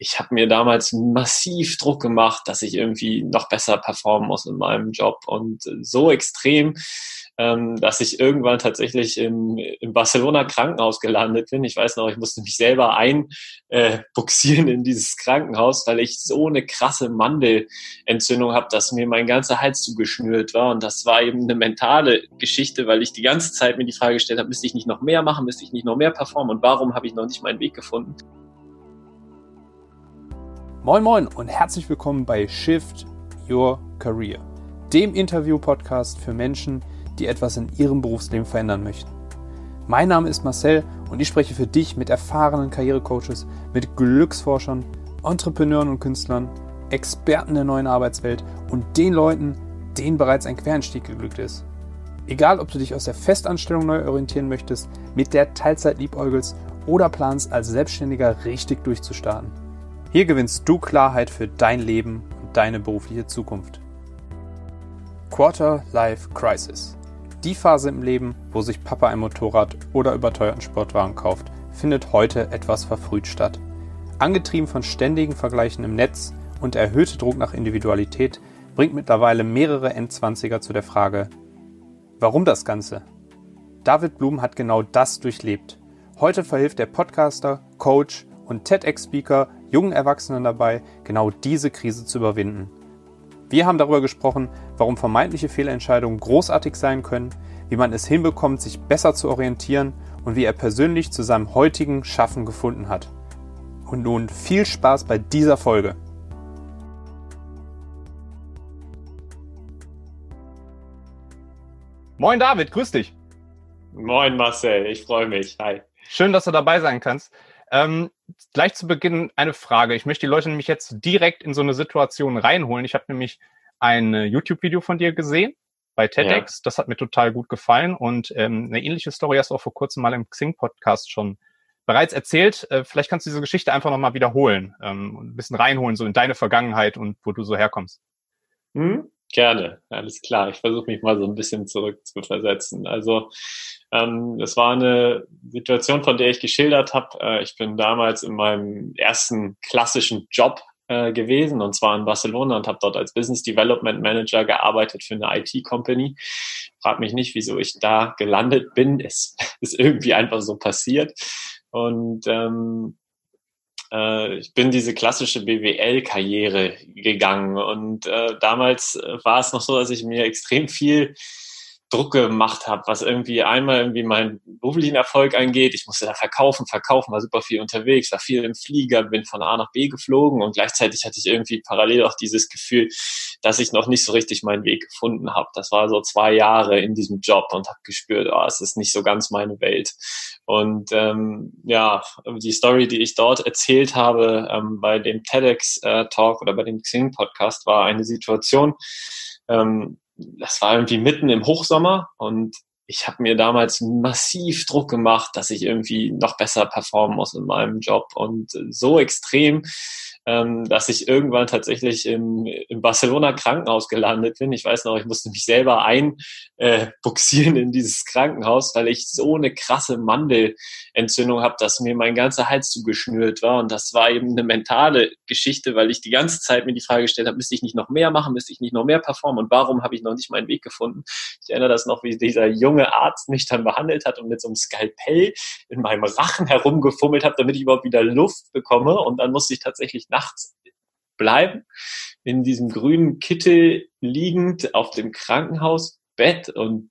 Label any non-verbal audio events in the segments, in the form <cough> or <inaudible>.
ich habe mir damals massiv Druck gemacht, dass ich irgendwie noch besser performen muss in meinem Job und so extrem, ähm, dass ich irgendwann tatsächlich im, im Barcelona Krankenhaus gelandet bin. Ich weiß noch, ich musste mich selber einbuxieren äh, in dieses Krankenhaus, weil ich so eine krasse Mandelentzündung habe, dass mir mein ganzer Hals zugeschnürt war. Und das war eben eine mentale Geschichte, weil ich die ganze Zeit mir die Frage gestellt habe, müsste ich nicht noch mehr machen, müsste ich nicht noch mehr performen und warum habe ich noch nicht meinen Weg gefunden? Moin Moin und herzlich willkommen bei Shift Your Career, dem Interview-Podcast für Menschen, die etwas in ihrem Berufsleben verändern möchten. Mein Name ist Marcel und ich spreche für dich mit erfahrenen Karrierecoaches, mit Glücksforschern, Entrepreneuren und Künstlern, Experten der neuen Arbeitswelt und den Leuten, denen bereits ein Quereinstieg geglückt ist. Egal, ob du dich aus der Festanstellung neu orientieren möchtest, mit der Teilzeit liebäugelst oder planst, als Selbstständiger richtig durchzustarten. Hier gewinnst du Klarheit für dein Leben und deine berufliche Zukunft. Quarter Life Crisis. Die Phase im Leben, wo sich Papa ein Motorrad oder überteuerten Sportwagen kauft, findet heute etwas verfrüht statt. Angetrieben von ständigen Vergleichen im Netz und erhöhte Druck nach Individualität bringt mittlerweile mehrere Endzwanziger zu der Frage, warum das Ganze? David Blum hat genau das durchlebt. Heute verhilft der Podcaster, Coach und TEDx-Speaker jungen Erwachsenen dabei, genau diese Krise zu überwinden. Wir haben darüber gesprochen, warum vermeintliche Fehlentscheidungen großartig sein können, wie man es hinbekommt, sich besser zu orientieren und wie er persönlich zu seinem heutigen Schaffen gefunden hat. Und nun viel Spaß bei dieser Folge. Moin David, grüß dich. Moin Marcel, ich freue mich. Hi. Schön, dass du dabei sein kannst. Ähm, gleich zu Beginn eine Frage. Ich möchte die Leute nämlich jetzt direkt in so eine Situation reinholen. Ich habe nämlich ein YouTube-Video von dir gesehen bei TEDx. Ja. Das hat mir total gut gefallen. Und ähm, eine ähnliche Story hast du auch vor kurzem mal im Xing-Podcast schon bereits erzählt. Äh, vielleicht kannst du diese Geschichte einfach nochmal wiederholen ähm, und ein bisschen reinholen, so in deine Vergangenheit und wo du so herkommst. Hm? Gerne, alles klar. Ich versuche mich mal so ein bisschen zurück zu versetzen. Also ähm, das war eine Situation, von der ich geschildert habe. Äh, ich bin damals in meinem ersten klassischen Job äh, gewesen und zwar in Barcelona und habe dort als Business Development Manager gearbeitet für eine IT-Company. Frag mich nicht, wieso ich da gelandet bin. Es <laughs> ist irgendwie einfach so passiert. Und ähm, äh, ich bin diese klassische BWL-Karriere gegangen und äh, damals äh, war es noch so, dass ich mir extrem viel Druck gemacht habe, was irgendwie einmal irgendwie meinen beruflichen Erfolg angeht. Ich musste da verkaufen, verkaufen, war super viel unterwegs, war viel im Flieger, bin von A nach B geflogen und gleichzeitig hatte ich irgendwie parallel auch dieses Gefühl, dass ich noch nicht so richtig meinen Weg gefunden habe. Das war so zwei Jahre in diesem Job und habe gespürt, oh, es ist nicht so ganz meine Welt. Und ähm, ja, die Story, die ich dort erzählt habe ähm, bei dem TEDx-Talk äh, oder bei dem Xing-Podcast, war eine Situation, ähm, das war irgendwie mitten im Hochsommer und ich habe mir damals massiv Druck gemacht, dass ich irgendwie noch besser performen muss in meinem Job und so extrem, ähm, dass ich irgendwann tatsächlich im, im Barcelona Krankenhaus gelandet bin. Ich weiß noch, ich musste mich selber einbuxieren äh, in dieses Krankenhaus, weil ich so eine krasse Mandelentzündung habe, dass mir mein ganzer Hals zugeschnürt war. Und das war eben eine mentale Geschichte, weil ich die ganze Zeit mir die Frage gestellt habe, müsste ich nicht noch mehr machen, müsste ich nicht noch mehr performen und warum habe ich noch nicht meinen Weg gefunden? Ich erinnere das noch, wie dieser junge Arzt mich dann behandelt hat und mit so einem Skalpell in meinem Rachen herumgefummelt hat, damit ich überhaupt wieder Luft bekomme. Und dann musste ich tatsächlich nachts bleiben, in diesem grünen Kittel liegend auf dem Krankenhausbett. Und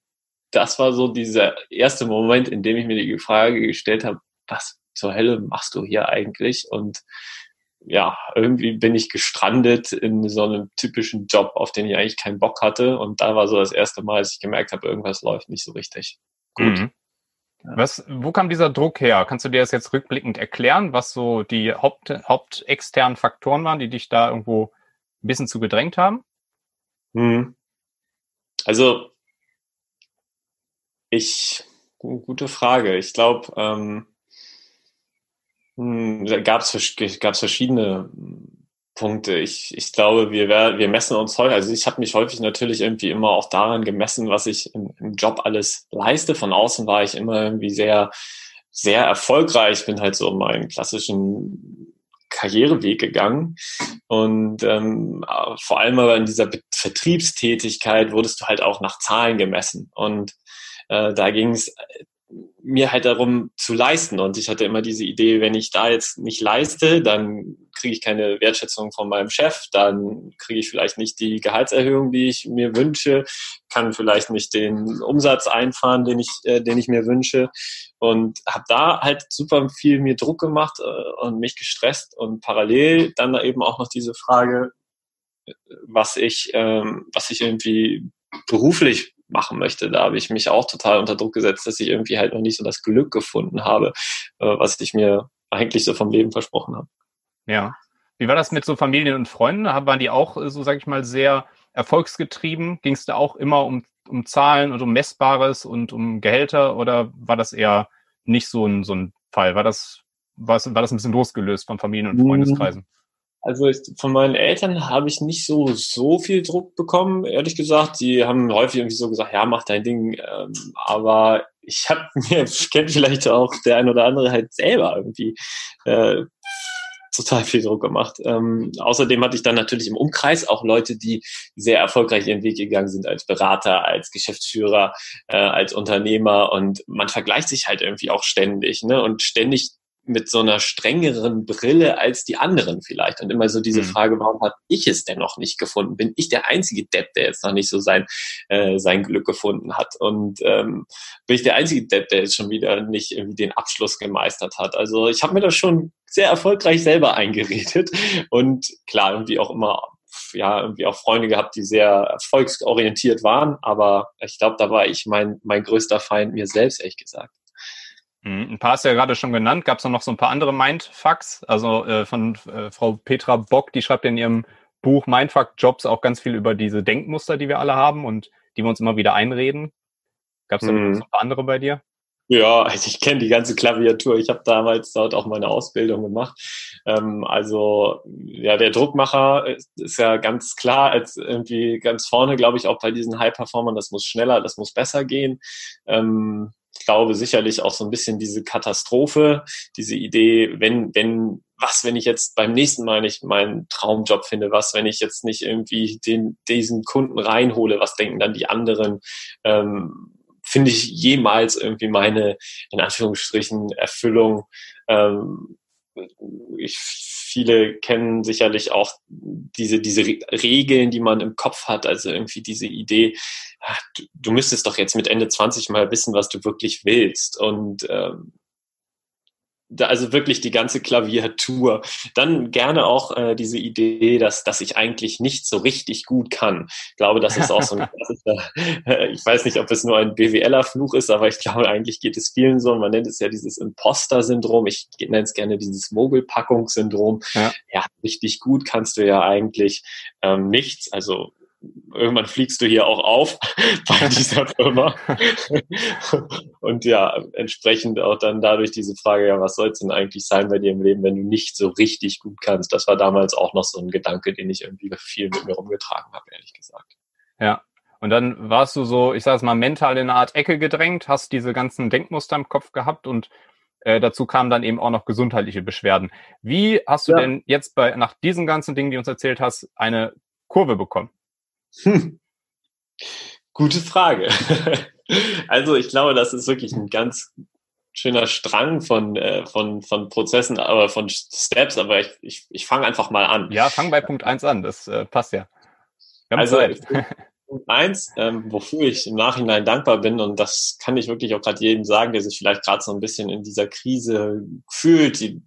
das war so dieser erste Moment, in dem ich mir die Frage gestellt habe, was zur Hölle machst du hier eigentlich? Und ja, irgendwie bin ich gestrandet in so einem typischen Job, auf den ich eigentlich keinen Bock hatte. Und da war so das erste Mal, als ich gemerkt habe, irgendwas läuft nicht so richtig gut. Mhm. Was, wo kam dieser Druck her? Kannst du dir das jetzt rückblickend erklären, was so die Haupt, hauptexternen Faktoren waren, die dich da irgendwo ein bisschen zu gedrängt haben? Hm. Also, ich, gute Frage. Ich glaube, ähm, hm, da gab es verschiedene Punkte. Ich, ich glaube, wir, wir messen uns häufig, also ich habe mich häufig natürlich irgendwie immer auch daran gemessen, was ich im, im Job alles leiste. Von außen war ich immer irgendwie sehr, sehr erfolgreich, bin halt so meinen klassischen Karriereweg gegangen und ähm, vor allem aber in dieser Vertriebstätigkeit wurdest du halt auch nach Zahlen gemessen und äh, da ging es mir halt darum zu leisten. Und ich hatte immer diese Idee, wenn ich da jetzt nicht leiste, dann kriege ich keine Wertschätzung von meinem Chef, dann kriege ich vielleicht nicht die Gehaltserhöhung, die ich mir wünsche, kann vielleicht nicht den Umsatz einfahren, den ich, äh, den ich mir wünsche. Und habe da halt super viel mir Druck gemacht äh, und mich gestresst und parallel dann eben auch noch diese Frage, äh, was ich, ähm, was ich irgendwie beruflich machen möchte. Da habe ich mich auch total unter Druck gesetzt, dass ich irgendwie halt noch nicht so das Glück gefunden habe, äh, was ich mir eigentlich so vom Leben versprochen habe. Ja. Wie war das mit so Familien und Freunden? Waren die auch äh, so, sag ich mal, sehr erfolgsgetrieben? Ging es da auch immer um, um Zahlen und um Messbares und um Gehälter oder war das eher nicht so ein, so ein Fall? War das, war, das, war das ein bisschen losgelöst von Familien und Freundeskreisen? Also ich, von meinen Eltern habe ich nicht so so viel Druck bekommen, ehrlich gesagt. Die haben häufig irgendwie so gesagt, ja, mach dein Ding. Ähm, aber ich habe <laughs> mir, kennt vielleicht auch der ein oder andere halt selber irgendwie äh, total viel Druck gemacht. Ähm, außerdem hatte ich dann natürlich im Umkreis auch Leute, die sehr erfolgreich ihren Weg gegangen sind als Berater, als Geschäftsführer, äh, als Unternehmer und man vergleicht sich halt irgendwie auch ständig ne? und ständig mit so einer strengeren Brille als die anderen vielleicht. Und immer so diese mhm. Frage, warum habe ich es denn noch nicht gefunden? Bin ich der einzige Depp, der jetzt noch nicht so sein, äh, sein Glück gefunden hat? Und ähm, bin ich der einzige Depp, der jetzt schon wieder nicht irgendwie den Abschluss gemeistert hat? Also ich habe mir das schon sehr erfolgreich selber eingeredet und klar, irgendwie auch immer ja, irgendwie auch Freunde gehabt, die sehr erfolgsorientiert waren, aber ich glaube, da war ich mein, mein größter Feind mir selbst, ehrlich gesagt. Mhm, ein paar hast du ja gerade schon genannt. Gab es noch so ein paar andere Mindfucks? Also äh, von äh, Frau Petra Bock, die schreibt in ihrem Buch Mindfuck Jobs auch ganz viel über diese Denkmuster, die wir alle haben und die wir uns immer wieder einreden. Gab es da mhm. noch so ein paar andere bei dir? Ja, also ich kenne die ganze Klaviatur. Ich habe damals dort auch meine Ausbildung gemacht. Ähm, also ja, der Druckmacher ist, ist, ja ganz klar als irgendwie ganz vorne, glaube ich, auch bei diesen High-Performern. Das muss schneller, das muss besser gehen. Ähm, ich glaube sicherlich auch so ein bisschen diese Katastrophe, diese Idee, wenn, wenn, was, wenn ich jetzt beim nächsten Mal nicht meinen Traumjob finde, was, wenn ich jetzt nicht irgendwie den, diesen Kunden reinhole, was denken dann die anderen, ähm, finde ich jemals irgendwie meine, in Anführungsstrichen, Erfüllung, ähm, ich, viele kennen sicherlich auch diese, diese Regeln, die man im Kopf hat, also irgendwie diese Idee, ach, du, du, müsstest doch jetzt mit Ende 20 mal wissen, was du wirklich willst. Und ähm, da, also wirklich die ganze Klaviatur. Dann gerne auch äh, diese Idee, dass, dass ich eigentlich nicht so richtig gut kann. Ich glaube, das ist auch so ein <laughs> klassischer, äh, ich weiß nicht, ob es nur ein BWLer-Fluch ist, aber ich glaube, eigentlich geht es vielen so. Man nennt es ja dieses Imposter-Syndrom. Ich nenne es gerne dieses Mogelpackungssyndrom. Ja. ja, richtig gut kannst du ja eigentlich ähm, nichts. Also irgendwann fliegst du hier auch auf <laughs> bei dieser Firma. und ja, entsprechend auch dann dadurch diese Frage, ja, was soll es denn eigentlich sein bei dir im Leben, wenn du nicht so richtig gut kannst? Das war damals auch noch so ein Gedanke, den ich irgendwie viel mit mir rumgetragen habe, ehrlich gesagt. Ja. Und dann warst du so, ich sag es mal, mental in eine Art Ecke gedrängt, hast diese ganzen Denkmuster im Kopf gehabt und äh, dazu kamen dann eben auch noch gesundheitliche Beschwerden. Wie hast du ja. denn jetzt bei, nach diesen ganzen Dingen, die du uns erzählt hast, eine Kurve bekommen? Hm. Gute Frage. <laughs> also ich glaube, das ist wirklich ein ganz schöner Strang von, äh, von, von Prozessen, aber von Steps, aber ich, ich, ich fange einfach mal an. Ja, fang bei Punkt 1 an, das äh, passt ja. Also Punkt 1, ähm, wofür ich im Nachhinein dankbar bin, und das kann ich wirklich auch gerade jedem sagen, der sich vielleicht gerade so ein bisschen in dieser Krise fühlt, die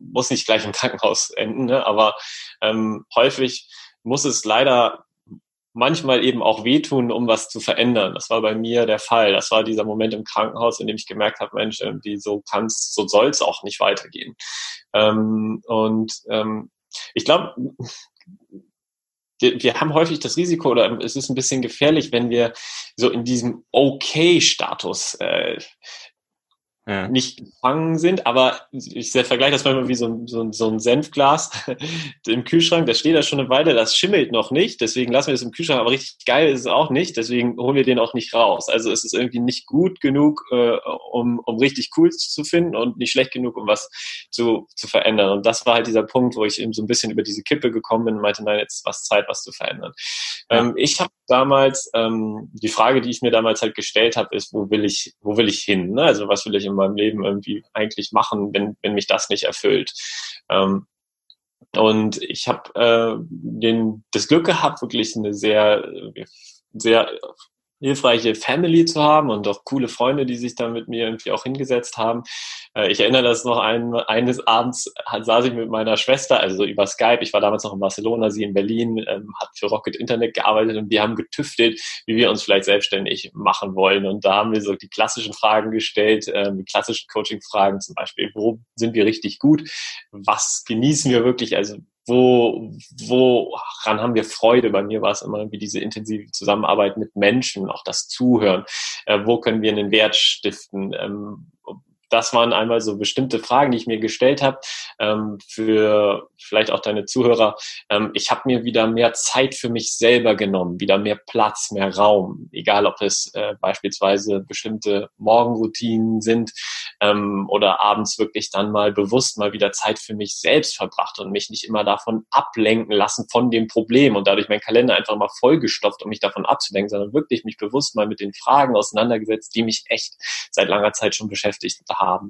muss nicht gleich im Krankenhaus enden, ne? aber ähm, häufig muss es leider manchmal eben auch wehtun, um was zu verändern. Das war bei mir der Fall. Das war dieser Moment im Krankenhaus, in dem ich gemerkt habe, Mensch, irgendwie so kann's, so soll's auch nicht weitergehen. Ähm, und ähm, ich glaube, wir, haben häufig das Risiko oder es ist ein bisschen gefährlich, wenn wir so in diesem Okay-Status äh, ja. nicht gefangen sind, aber ich vergleiche das manchmal wie so, so, so ein Senfglas <laughs> im Kühlschrank, das steht da schon eine Weile, das schimmelt noch nicht, deswegen lassen wir es im Kühlschrank, aber richtig geil ist es auch nicht, deswegen holen wir den auch nicht raus. Also es ist irgendwie nicht gut genug, äh, um, um richtig cool zu finden und nicht schlecht genug, um was zu, zu verändern. Und das war halt dieser Punkt, wo ich eben so ein bisschen über diese Kippe gekommen bin und meinte, nein, jetzt was Zeit, was zu verändern. Ja. Ähm, ich habe damals, ähm, die Frage, die ich mir damals halt gestellt habe, ist, wo will ich, wo will ich hin? Ne? Also was will ich im meinem Leben irgendwie eigentlich machen, wenn, wenn mich das nicht erfüllt. Ähm, und ich habe äh, das Glück gehabt, wirklich eine sehr, sehr hilfreiche Family zu haben und auch coole Freunde, die sich da mit mir irgendwie auch hingesetzt haben. Äh, ich erinnere das noch ein, eines Abends saß ich mit meiner Schwester, also über Skype, ich war damals noch in Barcelona, sie in Berlin, ähm, hat für Rocket Internet gearbeitet und wir haben getüftelt, wie wir uns vielleicht selbstständig machen wollen. Und da haben wir so die klassischen Fragen gestellt, äh, die klassischen Coaching-Fragen zum Beispiel, wo sind wir richtig gut? Was genießen wir wirklich? Also wo, woran haben wir Freude? Bei mir war es immer irgendwie diese intensive Zusammenarbeit mit Menschen, auch das Zuhören. Äh, wo können wir einen Wert stiften? Ähm, das waren einmal so bestimmte Fragen, die ich mir gestellt habe. Ähm, für vielleicht auch deine Zuhörer. Ähm, ich habe mir wieder mehr Zeit für mich selber genommen, wieder mehr Platz, mehr Raum. Egal, ob es äh, beispielsweise bestimmte Morgenroutinen sind ähm, oder abends wirklich dann mal bewusst mal wieder Zeit für mich selbst verbracht und mich nicht immer davon ablenken lassen von dem Problem und dadurch mein Kalender einfach mal vollgestopft, um mich davon abzulenken, sondern wirklich mich bewusst mal mit den Fragen auseinandergesetzt, die mich echt seit langer Zeit schon beschäftigt.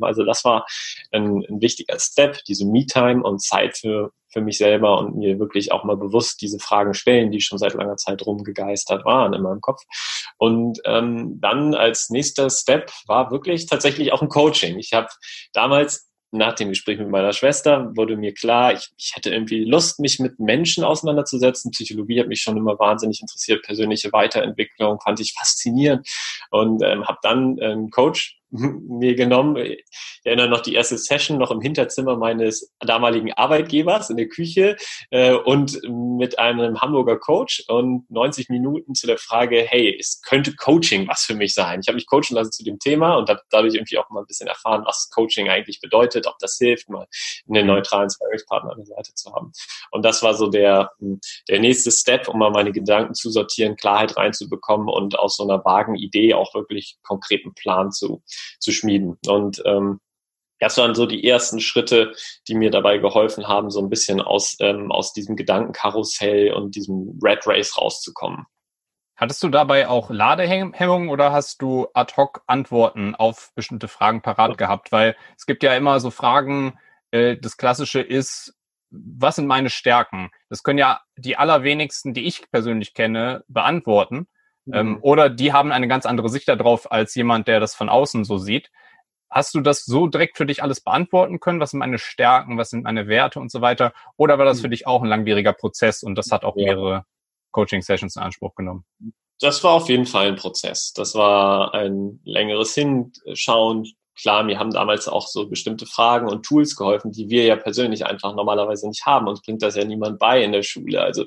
Also das war ein, ein wichtiger Step, diese Me-Time und Zeit für, für mich selber und mir wirklich auch mal bewusst diese Fragen stellen, die schon seit langer Zeit rumgegeistert waren in meinem Kopf. Und ähm, dann als nächster Step war wirklich tatsächlich auch ein Coaching. Ich habe damals nach dem Gespräch mit meiner Schwester wurde mir klar, ich, ich hätte irgendwie Lust, mich mit Menschen auseinanderzusetzen. Psychologie hat mich schon immer wahnsinnig interessiert, persönliche Weiterentwicklung fand ich faszinierend und ähm, habe dann einen Coach <laughs> mir genommen. Ich erinnere noch die erste Session noch im Hinterzimmer meines damaligen Arbeitgebers in der Küche äh, und mit einem Hamburger Coach und 90 Minuten zu der Frage, hey, es könnte Coaching was für mich sein. Ich habe mich coachen lassen zu dem Thema und habe dadurch irgendwie auch mal ein bisschen erfahren, was Coaching eigentlich bedeutet, ob das hilft, mal einen neutralen Sparringspartner an der Seite zu haben. Und das war so der, der nächste Step, um mal meine Gedanken zu sortieren, Klarheit reinzubekommen und aus so einer vagen Idee auch wirklich konkreten Plan zu zu schmieden. Und ähm, das waren so die ersten Schritte, die mir dabei geholfen haben, so ein bisschen aus, ähm, aus diesem Gedankenkarussell und diesem Red Race rauszukommen. Hattest du dabei auch Ladehemmungen oder hast du ad hoc Antworten auf bestimmte Fragen parat gehabt? Weil es gibt ja immer so Fragen, äh, das Klassische ist, was sind meine Stärken? Das können ja die allerwenigsten, die ich persönlich kenne, beantworten. Ähm, mhm. oder die haben eine ganz andere Sicht darauf als jemand, der das von außen so sieht. Hast du das so direkt für dich alles beantworten können? Was sind meine Stärken? Was sind meine Werte und so weiter? Oder war das für mhm. dich auch ein langwieriger Prozess und das hat auch mehrere Coaching-Sessions in Anspruch genommen? Das war auf jeden Fall ein Prozess. Das war ein längeres Hinschauen, klar, mir haben damals auch so bestimmte Fragen und Tools geholfen, die wir ja persönlich einfach normalerweise nicht haben. Uns bringt das ja niemand bei in der Schule. Also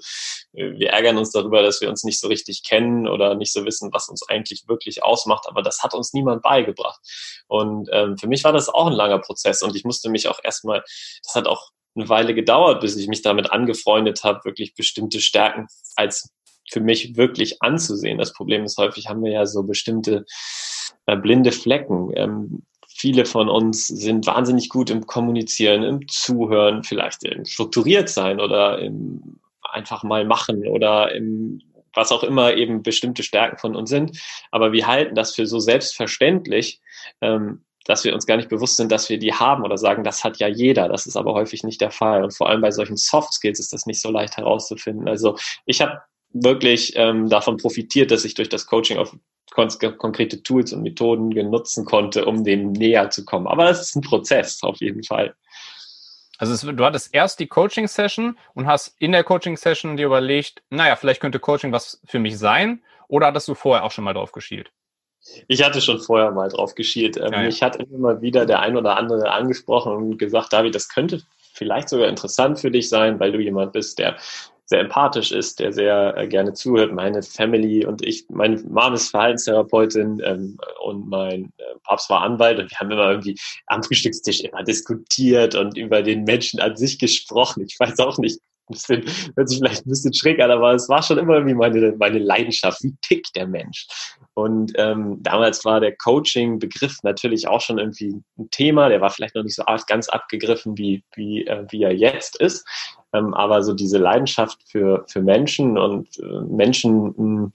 äh, wir ärgern uns darüber, dass wir uns nicht so richtig kennen oder nicht so wissen, was uns eigentlich wirklich ausmacht. Aber das hat uns niemand beigebracht. Und ähm, für mich war das auch ein langer Prozess und ich musste mich auch erstmal, das hat auch eine Weile gedauert, bis ich mich damit angefreundet habe, wirklich bestimmte Stärken als für mich wirklich anzusehen. Das Problem ist häufig, haben wir ja so bestimmte äh, blinde Flecken. Ähm, viele von uns sind wahnsinnig gut im Kommunizieren, im Zuhören, vielleicht im strukturiert sein oder im einfach mal machen oder im was auch immer eben bestimmte Stärken von uns sind. Aber wir halten das für so selbstverständlich, ähm, dass wir uns gar nicht bewusst sind, dass wir die haben oder sagen, das hat ja jeder. Das ist aber häufig nicht der Fall. Und vor allem bei solchen Soft Skills ist das nicht so leicht herauszufinden. Also ich habe wirklich ähm, davon profitiert, dass ich durch das Coaching auf konkrete Tools und Methoden genutzen konnte, um dem näher zu kommen. Aber es ist ein Prozess auf jeden Fall. Also es, du hattest erst die Coaching-Session und hast in der Coaching-Session dir überlegt, naja, vielleicht könnte Coaching was für mich sein, oder hattest du vorher auch schon mal drauf geschielt? Ich hatte schon vorher mal drauf geschielt. Ähm, ja, ja. Mich hat immer wieder der ein oder andere angesprochen und gesagt, David, das könnte vielleicht sogar interessant für dich sein, weil du jemand bist, der sehr empathisch ist, der sehr äh, gerne zuhört. Meine Family und ich, meine Mom ist Verhaltenstherapeutin ähm, und mein äh, Papst war Anwalt und wir haben immer irgendwie am Frühstückstisch immer diskutiert und über den Menschen an sich gesprochen. Ich weiß auch nicht, das hört sich vielleicht ein bisschen schräg an, aber es war schon immer irgendwie meine, meine Leidenschaft. Wie tickt der Mensch? Und ähm, damals war der Coaching-Begriff natürlich auch schon irgendwie ein Thema. Der war vielleicht noch nicht so ganz abgegriffen, wie, wie, äh, wie er jetzt ist. Ähm, aber so diese Leidenschaft für, für Menschen und äh, Menschen mh,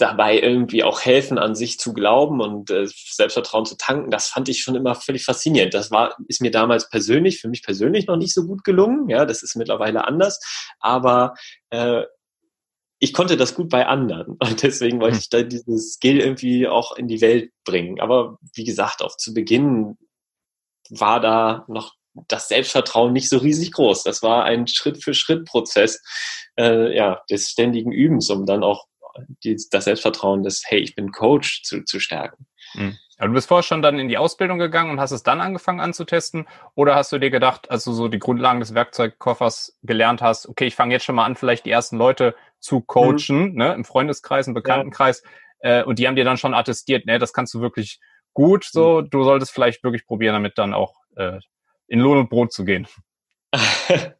dabei irgendwie auch helfen, an sich zu glauben und äh, Selbstvertrauen zu tanken, das fand ich schon immer völlig faszinierend. Das war, ist mir damals persönlich, für mich persönlich noch nicht so gut gelungen. Ja, das ist mittlerweile anders. Aber äh, ich konnte das gut bei anderen <laughs> und deswegen wollte hm. ich da dieses Skill irgendwie auch in die Welt bringen. Aber wie gesagt, auch zu Beginn war da noch das Selbstvertrauen nicht so riesig groß. Das war ein Schritt-für-Schritt-Prozess äh, ja, des ständigen Übens, um dann auch die, das Selbstvertrauen des, hey, ich bin Coach zu, zu stärken. Mhm. Aber du bist vorher schon dann in die Ausbildung gegangen und hast es dann angefangen anzutesten? Oder hast du dir gedacht, als du so die Grundlagen des Werkzeugkoffers gelernt hast, okay, ich fange jetzt schon mal an, vielleicht die ersten Leute zu coachen, mhm. ne, im Freundeskreis, im Bekanntenkreis, ja. äh, und die haben dir dann schon attestiert, ne, das kannst du wirklich gut, so, mhm. du solltest vielleicht wirklich probieren, damit dann auch äh, in Lohn und Brot zu gehen. <laughs>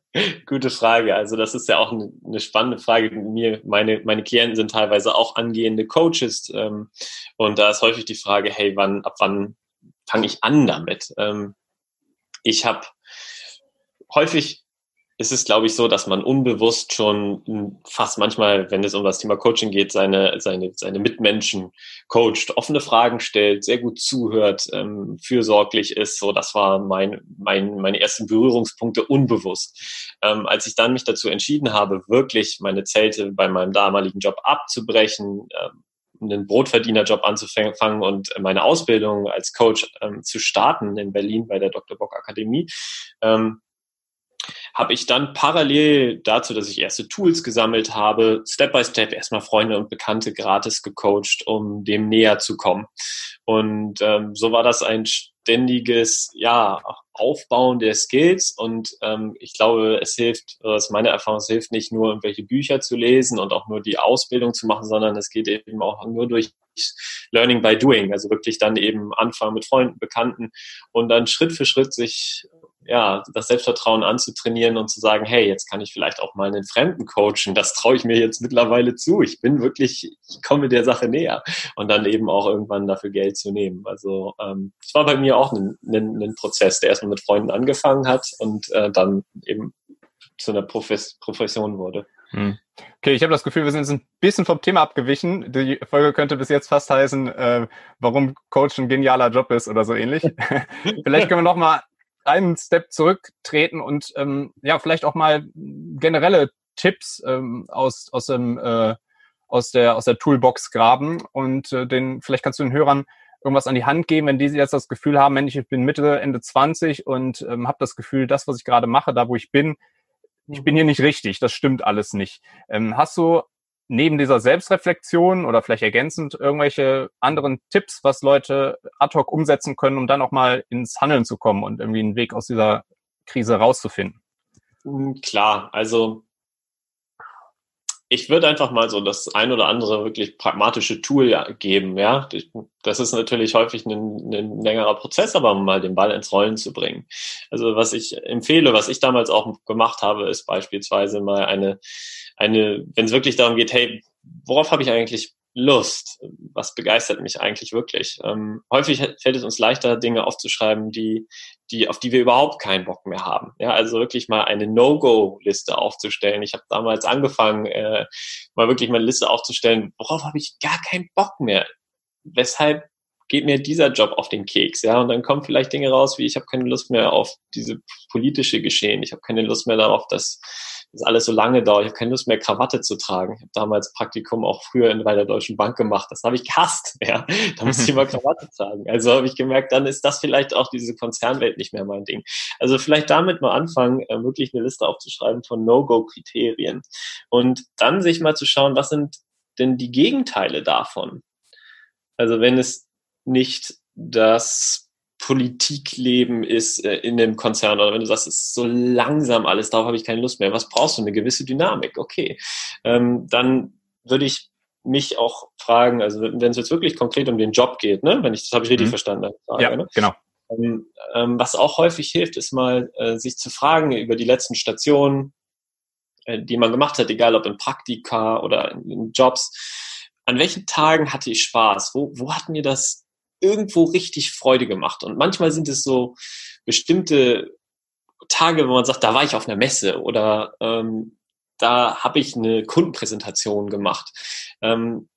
Gute Frage. Also das ist ja auch eine, eine, spannende Frage. Mir, meine, meine Klienten sind teilweise auch angehende Coaches ähm, und da ist häufig die Frage, hey, wann, ab wann fange ich an damit? Ähm, ich habe häufig ist es, glaube ich, so, dass man unbewusst schon fast manchmal, wenn es um das Thema Coaching geht, seine, seine, seine Mitmenschen coacht, offene Fragen stellt, sehr gut zuhört, ähm, fürsorglich ist. So, das war mein, mein, meine ersten Berührungspunkte unbewusst. Ähm, als ich dann mich dazu entschieden habe, wirklich meine Zelte bei meinem damaligen Job abzubrechen, ähm, einen Brotverdienerjob anzufangen und meine Ausbildung als Coach ähm, zu starten in Berlin bei der Dr. Bock Akademie, ähm, habe ich dann parallel dazu, dass ich erste Tools gesammelt habe, Step by Step erstmal Freunde und Bekannte gratis gecoacht, um dem näher zu kommen. Und ähm, so war das ein ständiges ja, Aufbauen der Skills und ähm, ich glaube, es hilft, das ist meine Erfahrung, es hilft nicht nur, irgendwelche Bücher zu lesen und auch nur die Ausbildung zu machen, sondern es geht eben auch nur durch Learning by Doing, also wirklich dann eben anfangen mit Freunden, Bekannten und dann Schritt für Schritt sich ja, das Selbstvertrauen anzutrainieren und zu sagen, hey, jetzt kann ich vielleicht auch mal einen Fremden coachen. Das traue ich mir jetzt mittlerweile zu. Ich bin wirklich, ich komme der Sache näher und dann eben auch irgendwann dafür Geld zu nehmen. Also ähm, es war bei mir auch ein, ein, ein Prozess, der erstmal mit Freunden angefangen hat und äh, dann eben zu einer Profes Profession wurde. Hm. Okay, ich habe das Gefühl, wir sind jetzt ein bisschen vom Thema abgewichen. Die Folge könnte bis jetzt fast heißen, äh, warum Coach ein genialer Job ist oder so ähnlich. <laughs> Vielleicht können wir noch mal einen Step zurücktreten und ähm, ja, vielleicht auch mal generelle Tipps ähm, aus, aus, dem, äh, aus, der, aus der Toolbox graben und äh, den, vielleicht kannst du den Hörern irgendwas an die Hand geben, wenn die jetzt das Gefühl haben, Mensch, ich bin Mitte, Ende 20 und ähm, habe das Gefühl, das, was ich gerade mache, da wo ich bin, ich bin hier nicht richtig, das stimmt alles nicht. Ähm, hast du neben dieser Selbstreflexion oder vielleicht ergänzend irgendwelche anderen Tipps, was Leute ad hoc umsetzen können, um dann auch mal ins Handeln zu kommen und irgendwie einen Weg aus dieser Krise rauszufinden? Hm, klar, also ich würde einfach mal so das ein oder andere wirklich pragmatische Tool geben, ja. Das ist natürlich häufig ein, ein, längerer Prozess, aber mal den Ball ins Rollen zu bringen. Also was ich empfehle, was ich damals auch gemacht habe, ist beispielsweise mal eine, eine, wenn es wirklich darum geht, hey, worauf habe ich eigentlich Lust? Was begeistert mich eigentlich wirklich? Ähm, häufig fällt es uns leichter, Dinge aufzuschreiben, die, die, auf die wir überhaupt keinen Bock mehr haben. Ja, also wirklich mal eine No-Go-Liste aufzustellen. Ich habe damals angefangen, äh, mal wirklich mal eine Liste aufzustellen, worauf habe ich gar keinen Bock mehr? Weshalb geht mir dieser Job auf den Keks, ja, und dann kommen vielleicht Dinge raus, wie ich habe keine Lust mehr auf diese politische Geschehen, ich habe keine Lust mehr darauf, dass das alles so lange dauert. Ich habe keine Lust mehr, Krawatte zu tragen. Ich habe damals Praktikum auch früher in, bei der Deutschen Bank gemacht. Das habe ich gehasst. <laughs> Ja, da musste ich immer <laughs> Krawatte tragen. Also habe ich gemerkt, dann ist das vielleicht auch diese Konzernwelt nicht mehr mein Ding. Also vielleicht damit mal anfangen, äh, wirklich eine Liste aufzuschreiben von No-Go-Kriterien und dann sich mal zu schauen, was sind denn die Gegenteile davon? Also wenn es nicht das Politikleben ist äh, in dem Konzern oder wenn du sagst, es ist so langsam alles, darauf habe ich keine Lust mehr. Was brauchst du? Eine gewisse Dynamik. Okay. Ähm, dann würde ich mich auch fragen, also wenn es jetzt wirklich konkret um den Job geht, ne, wenn ich das habe ich richtig mhm. verstanden. Frage, ja, ne? genau. Ähm, ähm, was auch häufig hilft, ist mal äh, sich zu fragen über die letzten Stationen, äh, die man gemacht hat, egal ob in Praktika oder in, in Jobs. An welchen Tagen hatte ich Spaß? Wo, wo hat mir das irgendwo richtig Freude gemacht? Und manchmal sind es so bestimmte Tage, wo man sagt, da war ich auf einer Messe oder ähm, da habe ich eine Kundenpräsentation gemacht. Ähm,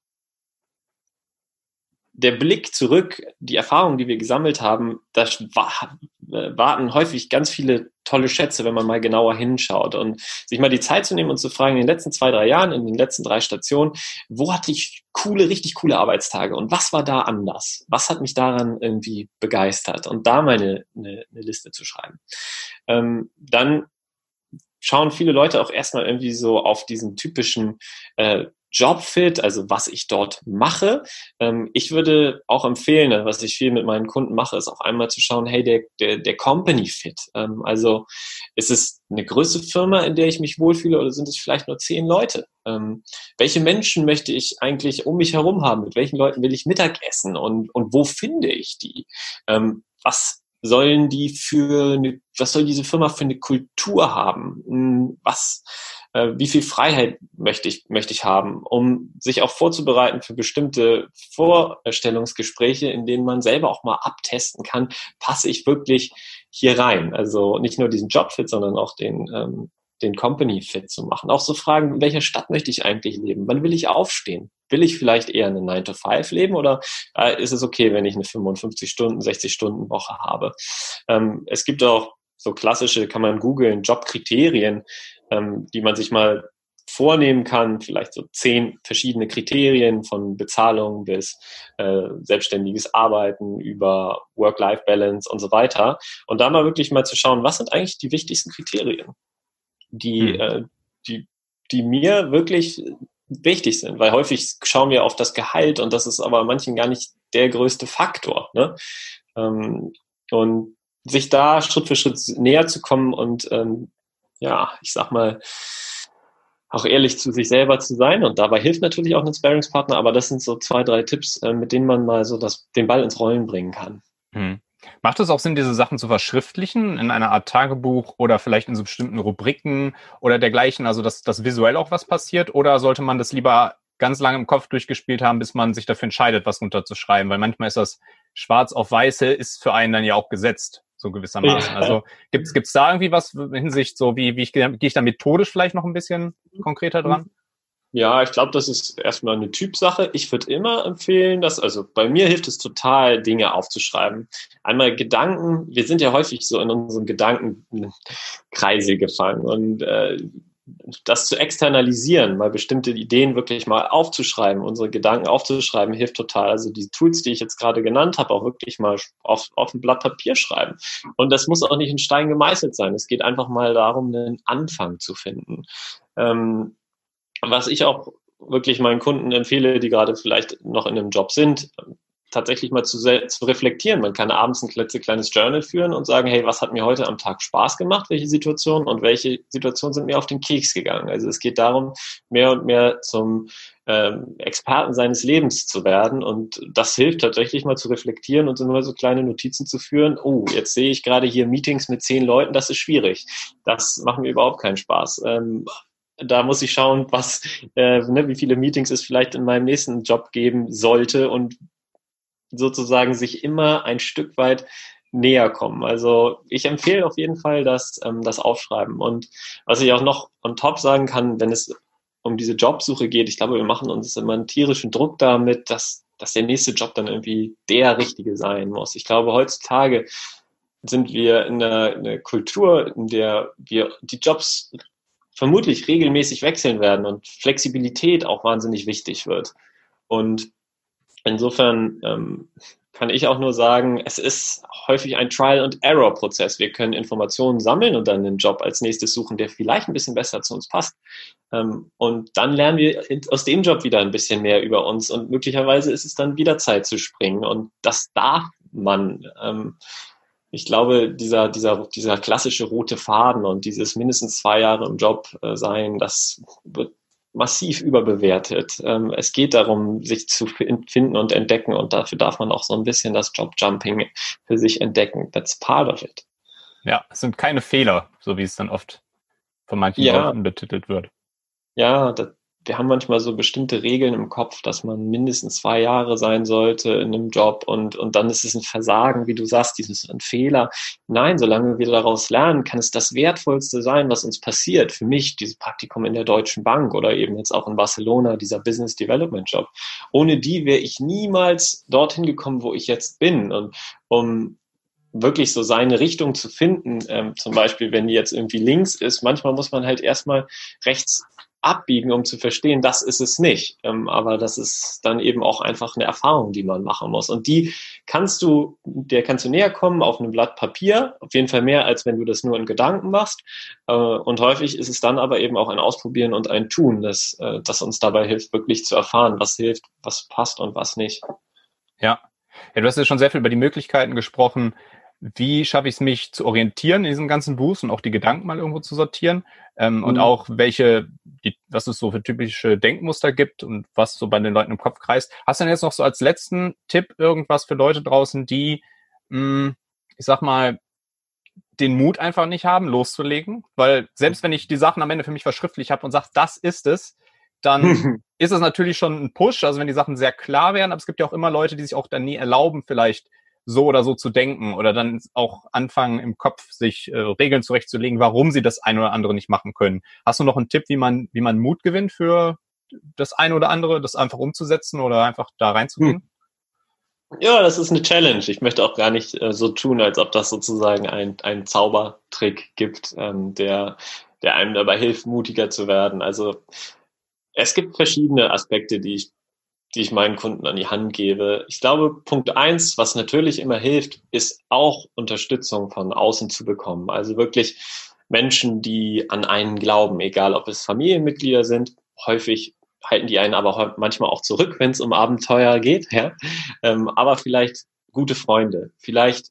der Blick zurück, die Erfahrungen, die wir gesammelt haben, da warten häufig ganz viele tolle Schätze, wenn man mal genauer hinschaut und sich mal die Zeit zu nehmen und zu fragen, in den letzten zwei, drei Jahren, in den letzten drei Stationen, wo hatte ich coole, richtig coole Arbeitstage und was war da anders? Was hat mich daran irgendwie begeistert? Und da mal eine, eine, eine Liste zu schreiben. Ähm, dann schauen viele Leute auch erstmal irgendwie so auf diesen typischen äh, Jobfit, also was ich dort mache. Ähm, ich würde auch empfehlen, ne, was ich viel mit meinen Kunden mache, ist auch einmal zu schauen, hey, der, der, der Company Fit. Ähm, also ist es eine größere Firma, in der ich mich wohlfühle oder sind es vielleicht nur zehn Leute? Ähm, welche Menschen möchte ich eigentlich um mich herum haben? Mit welchen Leuten will ich Mittagessen und, und wo finde ich die? Was sollen die für eine, was soll diese Firma für eine Kultur haben? Hm, was, äh, wie viel Freiheit möchte ich, möchte ich haben, um sich auch vorzubereiten für bestimmte Vorstellungsgespräche, in denen man selber auch mal abtesten kann, passe ich wirklich hier rein? Also nicht nur diesen Jobfit, sondern auch den, ähm, den Company fit zu machen. Auch so Fragen, in welcher Stadt möchte ich eigentlich leben? Wann will ich aufstehen? Will ich vielleicht eher eine 9 to 5 leben oder äh, ist es okay, wenn ich eine 55 Stunden, 60 Stunden Woche habe? Ähm, es gibt auch so klassische, kann man googeln, Jobkriterien, ähm, die man sich mal vornehmen kann, vielleicht so zehn verschiedene Kriterien von Bezahlung bis äh, selbstständiges Arbeiten über Work-Life-Balance und so weiter. Und da mal wirklich mal zu schauen, was sind eigentlich die wichtigsten Kriterien? die, hm. äh, die, die mir wirklich wichtig sind, weil häufig schauen wir auf das Gehalt und das ist aber manchen gar nicht der größte Faktor. Ne? Ähm, und sich da Schritt für Schritt näher zu kommen und ähm, ja, ich sag mal, auch ehrlich zu sich selber zu sein und dabei hilft natürlich auch ein Sparingspartner, aber das sind so zwei, drei Tipps, äh, mit denen man mal so das, den Ball ins Rollen bringen kann. Hm. Macht es auch Sinn, diese Sachen zu verschriftlichen in einer Art Tagebuch oder vielleicht in so bestimmten Rubriken oder dergleichen, also dass, dass visuell auch was passiert? Oder sollte man das lieber ganz lange im Kopf durchgespielt haben, bis man sich dafür entscheidet, was runterzuschreiben? Weil manchmal ist das schwarz auf weiße, ist für einen dann ja auch gesetzt, so gewissermaßen. Ja. Also gibt es da irgendwie was in Hinsicht, so wie, wie ich, gehe ich da methodisch vielleicht noch ein bisschen konkreter dran? Ja, ich glaube, das ist erstmal eine Typsache. Ich würde immer empfehlen, dass, also bei mir hilft es total, Dinge aufzuschreiben. Einmal Gedanken, wir sind ja häufig so in unseren Gedankenkreise gefangen und äh, das zu externalisieren, mal bestimmte Ideen wirklich mal aufzuschreiben, unsere Gedanken aufzuschreiben, hilft total. Also die Tools, die ich jetzt gerade genannt habe, auch wirklich mal auf, auf ein Blatt Papier schreiben. Und das muss auch nicht in Stein gemeißelt sein. Es geht einfach mal darum, einen Anfang zu finden. Ähm, was ich auch wirklich meinen Kunden empfehle, die gerade vielleicht noch in einem Job sind, tatsächlich mal zu, zu reflektieren. Man kann abends ein kleines Journal führen und sagen, hey, was hat mir heute am Tag Spaß gemacht, welche Situationen und welche Situationen sind mir auf den Keks gegangen. Also es geht darum, mehr und mehr zum ähm, Experten seines Lebens zu werden und das hilft tatsächlich mal zu reflektieren und nur so kleine Notizen zu führen. Oh, jetzt sehe ich gerade hier Meetings mit zehn Leuten, das ist schwierig. Das macht mir überhaupt keinen Spaß. Ähm, da muss ich schauen, was, äh, ne, wie viele Meetings es vielleicht in meinem nächsten Job geben sollte und sozusagen sich immer ein Stück weit näher kommen. Also ich empfehle auf jeden Fall das, ähm, das Aufschreiben. Und was ich auch noch on top sagen kann, wenn es um diese Jobsuche geht, ich glaube, wir machen uns immer einen tierischen Druck damit, dass, dass der nächste Job dann irgendwie der richtige sein muss. Ich glaube, heutzutage sind wir in einer, in einer Kultur, in der wir die Jobs vermutlich regelmäßig wechseln werden und Flexibilität auch wahnsinnig wichtig wird. Und insofern ähm, kann ich auch nur sagen, es ist häufig ein Trial-and-Error-Prozess. Wir können Informationen sammeln und dann einen Job als nächstes suchen, der vielleicht ein bisschen besser zu uns passt. Ähm, und dann lernen wir aus dem Job wieder ein bisschen mehr über uns und möglicherweise ist es dann wieder Zeit zu springen. Und das darf man. Ähm, ich glaube, dieser, dieser, dieser klassische rote Faden und dieses mindestens zwei Jahre im Job äh, sein, das wird massiv überbewertet. Ähm, es geht darum, sich zu finden und entdecken und dafür darf man auch so ein bisschen das Jobjumping für sich entdecken. That's part of it. Ja, es sind keine Fehler, so wie es dann oft von manchen ja. Leuten betitelt wird. Ja, das, wir haben manchmal so bestimmte Regeln im Kopf, dass man mindestens zwei Jahre sein sollte in einem Job und, und dann ist es ein Versagen, wie du sagst, dieses ein Fehler. Nein, solange wir daraus lernen, kann es das Wertvollste sein, was uns passiert. Für mich dieses Praktikum in der Deutschen Bank oder eben jetzt auch in Barcelona, dieser Business Development Job. Ohne die wäre ich niemals dorthin gekommen, wo ich jetzt bin. Und um wirklich so seine Richtung zu finden, ähm, zum Beispiel, wenn die jetzt irgendwie links ist, manchmal muss man halt erstmal rechts abbiegen, um zu verstehen, das ist es nicht. Ähm, aber das ist dann eben auch einfach eine Erfahrung, die man machen muss. Und die kannst du, der kannst du näher kommen auf einem Blatt Papier, auf jeden Fall mehr, als wenn du das nur in Gedanken machst. Äh, und häufig ist es dann aber eben auch ein Ausprobieren und ein Tun, das, äh, das uns dabei hilft, wirklich zu erfahren, was hilft, was passt und was nicht. Ja. Ja, du hast ja schon sehr viel über die Möglichkeiten gesprochen, wie schaffe ich es, mich zu orientieren in diesem ganzen Buch und auch die Gedanken mal irgendwo zu sortieren ähm, mhm. und auch welche, die, was es so für typische Denkmuster gibt und was so bei den Leuten im Kopf kreist. Hast du denn jetzt noch so als letzten Tipp irgendwas für Leute draußen, die, mh, hm, ich sag mal, den Mut einfach nicht haben, loszulegen? Weil selbst wenn ich die Sachen am Ende für mich verschriftlich habe und sage, das ist es, dann <laughs> ist es natürlich schon ein Push, also wenn die Sachen sehr klar wären, aber es gibt ja auch immer Leute, die sich auch dann nie erlauben, vielleicht so oder so zu denken oder dann auch anfangen im Kopf sich äh, Regeln zurechtzulegen, warum sie das eine oder andere nicht machen können. Hast du noch einen Tipp, wie man, wie man Mut gewinnt für das eine oder andere, das einfach umzusetzen oder einfach da reinzugehen? Hm. Ja, das ist eine Challenge. Ich möchte auch gar nicht äh, so tun, als ob das sozusagen ein, ein Zaubertrick gibt, ähm, der, der einem dabei hilft, mutiger zu werden. Also es gibt verschiedene Aspekte, die ich die ich meinen Kunden an die Hand gebe. Ich glaube, Punkt eins, was natürlich immer hilft, ist auch Unterstützung von außen zu bekommen. Also wirklich Menschen, die an einen glauben, egal ob es Familienmitglieder sind, häufig halten die einen aber manchmal auch zurück, wenn es um Abenteuer geht, ja. Ähm, aber vielleicht gute Freunde. Vielleicht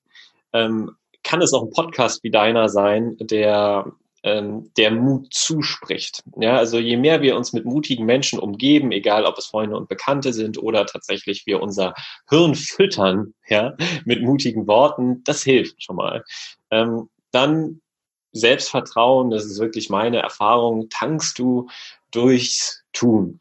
ähm, kann es auch ein Podcast wie deiner sein, der ähm, der Mut zuspricht. Ja, also je mehr wir uns mit mutigen Menschen umgeben, egal ob es Freunde und Bekannte sind oder tatsächlich wir unser Hirn füttern, ja, mit mutigen Worten, das hilft schon mal. Ähm, dann Selbstvertrauen, das ist wirklich meine Erfahrung, tankst du durchs Tun.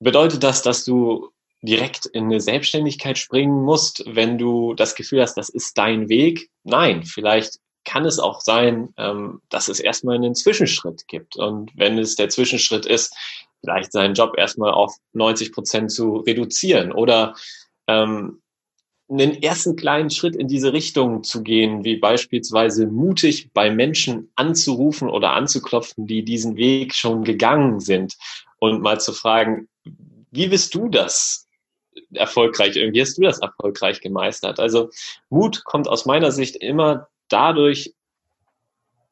Bedeutet das, dass du direkt in eine Selbstständigkeit springen musst, wenn du das Gefühl hast, das ist dein Weg? Nein, vielleicht kann es auch sein, ähm, dass es erstmal einen Zwischenschritt gibt. Und wenn es der Zwischenschritt ist, vielleicht seinen Job erstmal auf 90 Prozent zu reduzieren oder ähm, einen ersten kleinen Schritt in diese Richtung zu gehen, wie beispielsweise mutig bei Menschen anzurufen oder anzuklopfen, die diesen Weg schon gegangen sind und mal zu fragen, wie bist du das erfolgreich, wie hast du das erfolgreich gemeistert? Also Mut kommt aus meiner Sicht immer dadurch,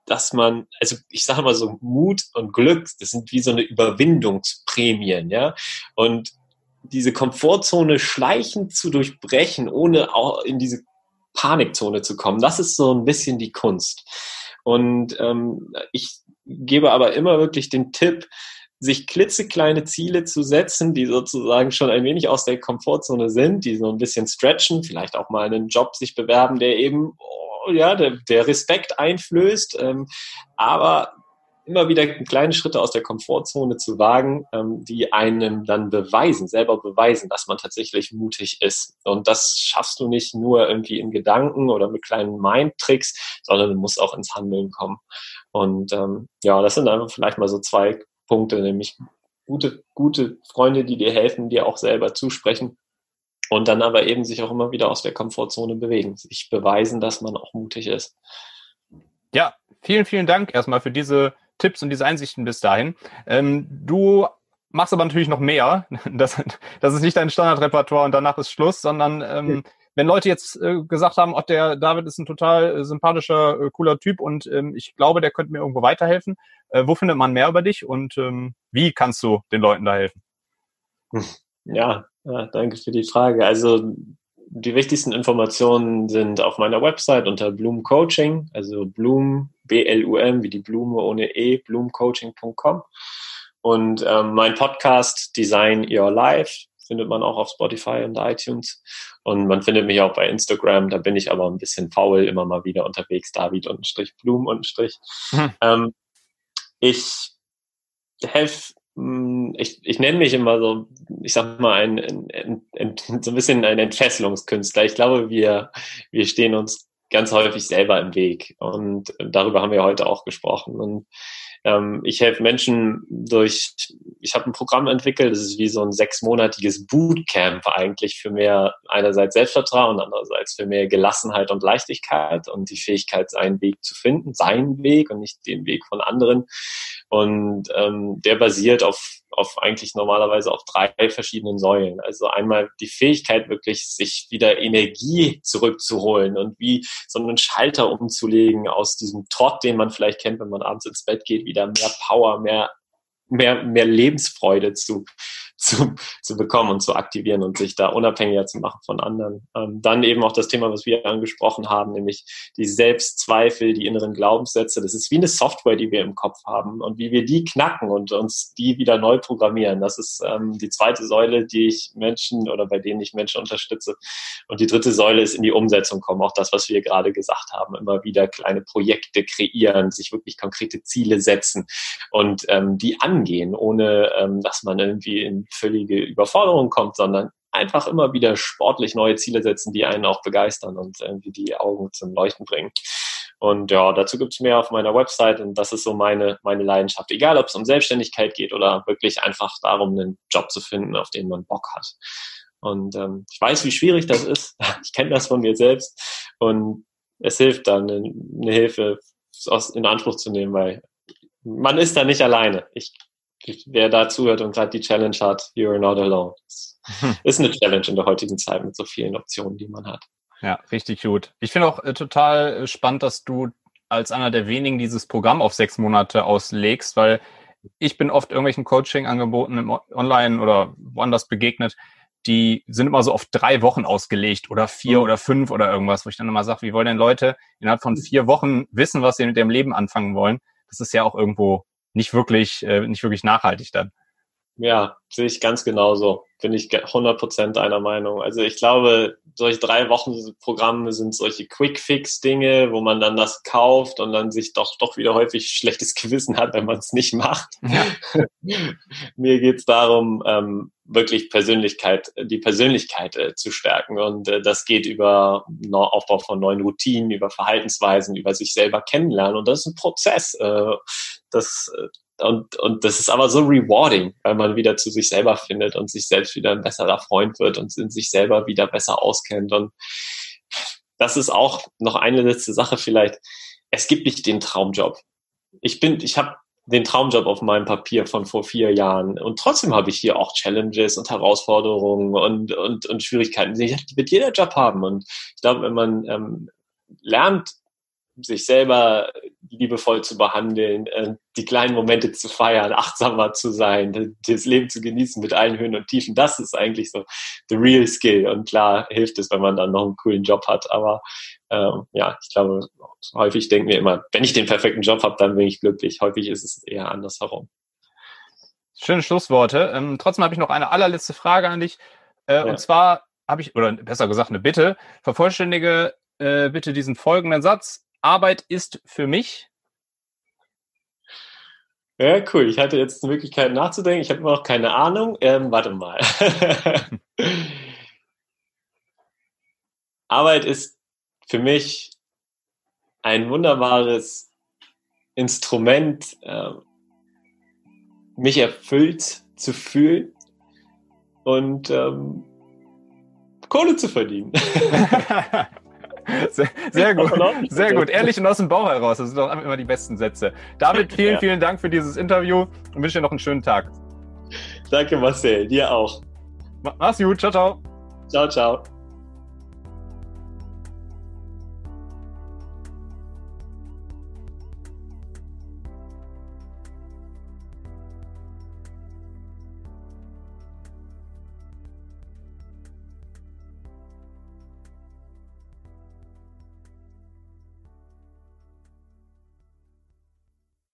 dass man, also ich sage mal so, Mut und Glück, das sind wie so eine Überwindungsprämien, ja. Und diese Komfortzone schleichend zu durchbrechen, ohne auch in diese Panikzone zu kommen, das ist so ein bisschen die Kunst. Und ähm, ich gebe aber immer wirklich den Tipp, sich klitzekleine Ziele zu setzen, die sozusagen schon ein wenig aus der Komfortzone sind, die so ein bisschen stretchen, vielleicht auch mal einen Job sich bewerben, der eben ja, der, der Respekt einflößt, ähm, aber immer wieder kleine Schritte aus der Komfortzone zu wagen, ähm, die einem dann beweisen, selber beweisen, dass man tatsächlich mutig ist. Und das schaffst du nicht nur irgendwie in Gedanken oder mit kleinen Mind-Tricks, sondern du musst auch ins Handeln kommen. Und ähm, ja, das sind einfach vielleicht mal so zwei Punkte, nämlich gute, gute Freunde, die dir helfen, dir auch selber zusprechen und dann aber eben sich auch immer wieder aus der Komfortzone bewegen, sich beweisen, dass man auch mutig ist. Ja, vielen, vielen Dank erstmal für diese Tipps und diese Einsichten bis dahin. Ähm, du machst aber natürlich noch mehr. <laughs> Das, das ist nicht dein Standardrepertoire und danach ist Schluss, sondern ähm, wenn Leute jetzt äh, gesagt haben, oh, der David ist ein total äh, sympathischer, äh, cooler Typ und ähm, ich glaube, der könnte mir irgendwo weiterhelfen, äh, wo findet man mehr über dich und ähm, wie kannst du den Leuten da helfen? Ja, ja, danke für die Frage. Also die wichtigsten Informationen sind auf meiner Website unter Bloom Coaching, also Bloom, B-L-U-M, wie die Blume ohne E, bloomcoaching.com. Und ähm, mein Podcast Design Your Life findet man auch auf Spotify und iTunes. Und man findet mich auch bei Instagram, da bin ich aber ein bisschen faul, immer mal wieder unterwegs, David und Strich Blum und Strich. Hm. Ähm, ich helfe ich, ich nenne mich immer so, ich sag mal, ein, ein, ein, <laughs> so ein bisschen ein Entfesselungskünstler. Ich glaube, wir, wir stehen uns ganz häufig selber im Weg. Und darüber haben wir heute auch gesprochen. Und ähm, ich helfe Menschen durch, ich habe ein Programm entwickelt, das ist wie so ein sechsmonatiges Bootcamp eigentlich für mehr einerseits Selbstvertrauen, andererseits für mehr Gelassenheit und Leichtigkeit und die Fähigkeit, seinen Weg zu finden, seinen Weg und nicht den Weg von anderen. Und ähm, der basiert auf auf eigentlich normalerweise auf drei verschiedenen Säulen. Also einmal die Fähigkeit, wirklich sich wieder Energie zurückzuholen und wie so einen Schalter umzulegen aus diesem Trott, den man vielleicht kennt, wenn man abends ins Bett geht, wieder mehr Power, mehr mehr, mehr Lebensfreude zu, zu, zu bekommen und zu aktivieren und sich da unabhängiger zu machen von anderen. Ähm, dann eben auch das Thema, was wir angesprochen haben, nämlich die Selbstzweifel, die inneren Glaubenssätze. Das ist wie eine Software, die wir im Kopf haben und wie wir die knacken und uns die wieder neu programmieren. Das ist ähm, die zweite Säule, die ich Menschen oder bei denen ich Menschen unterstütze. Und die dritte Säule ist in die Umsetzung kommen. Auch das, was wir gerade gesagt haben, immer wieder kleine Projekte kreieren, sich wirklich konkrete Ziele setzen und ähm, die angehen, ohne ähm, dass man irgendwie in völlige Überforderung kommt, sondern einfach immer wieder sportlich neue Ziele setzen, die einen auch begeistern und irgendwie die Augen zum Leuchten bringen. Und ja, dazu gibt es mehr auf meiner Website und das ist so meine, meine Leidenschaft. Egal, ob es um Selbstständigkeit geht oder wirklich einfach darum, einen Job zu finden, auf den man Bock hat. Und ähm, ich weiß, wie schwierig das ist. <laughs> Ich kenne das von mir selbst. Und es hilft dann, eine, eine Hilfe in Anspruch zu nehmen, weil man ist da nicht alleine. Ich wer da zuhört und gerade die Challenge hat, you're not alone. Hm. <laughs> Ist eine Challenge in der heutigen Zeit mit so vielen Optionen, die man hat. Ja, richtig gut. Ich finde auch äh, total äh, spannend, dass du als einer der wenigen dieses Programm auf sechs Monate auslegst, weil ich bin oft irgendwelchen Coaching-Angeboten online oder woanders begegnet, die sind immer so auf drei Wochen ausgelegt oder vier mhm. oder fünf oder irgendwas, wo ich dann immer sage, wie wollen denn Leute innerhalb von vier Wochen wissen, was sie mit ihrem Leben anfangen wollen? Das ist ja auch irgendwo nicht wirklich, äh, nicht wirklich nachhaltig dann. Ja, sehe ich ganz genauso. Bin ich 100% einer Meinung. Also ich glaube, solche drei Wochen Programme sind solche Quick-Fix-Dinge, wo man dann das kauft und dann sich doch, doch wieder häufig schlechtes Gewissen hat, wenn man es nicht macht. Ja. <laughs> Mir geht's darum, ähm, wirklich Persönlichkeit, die Persönlichkeit äh, zu stärken. Und äh, das geht über Aufbau von neuen Routinen, über Verhaltensweisen, über sich selber kennenlernen. Und das ist ein Prozess. Äh, das, äh, und, und das ist aber so rewarding, weil man wieder zu sich selber findet und sich selbst wieder ein besserer Freund wird und in sich selber wieder besser auskennt. Und das ist auch noch eine letzte Sache vielleicht. Es gibt nicht den Traumjob. Ich bin, ich habe den Traumjob auf meinem Papier von vor vier Jahren. Und trotzdem habe ich hier auch Challenges und Herausforderungen und, und, und Schwierigkeiten. Die wird jeder Job haben. Und ich glaube, wenn man ähm, lernt, sich selber liebevoll zu behandeln, äh, die kleinen Momente zu feiern, achtsamer zu sein, das Leben zu genießen mit allen Höhen und Tiefen. Das ist eigentlich so the real skill. Und klar hilft es, wenn man dann noch einen coolen Job hat. Aber ähm, ja, ich glaube, häufig denken wir immer, wenn ich den perfekten Job habe, dann bin ich glücklich. Häufig ist es eher andersherum. Schöne Schlussworte. Ähm, trotzdem habe ich noch eine allerletzte Frage an dich. Äh, ja. Und zwar habe ich, oder besser gesagt eine Bitte, vervollständige äh, bitte diesen folgenden Satz. Arbeit ist für mich? Ja, cool. Ich hatte jetzt die Möglichkeit nachzudenken. Ich habe immer noch keine Ahnung. Ähm, warte mal. <laughs> Arbeit ist für mich ein wunderbares Instrument, äh, mich erfüllt zu fühlen und ähm, Kohle zu verdienen. <laughs> <laughs> <laughs> Sehr, sehr gut, sehr gut. Ehrlich und aus dem Bauch heraus. Das sind doch immer die besten Sätze. David, <laughs> vielen, ja. vielen Dank für dieses Interview und wünsche dir noch einen schönen Tag. Danke, Marcel. Dir auch. Mach's gut. Ciao, ciao. Ciao, ciao.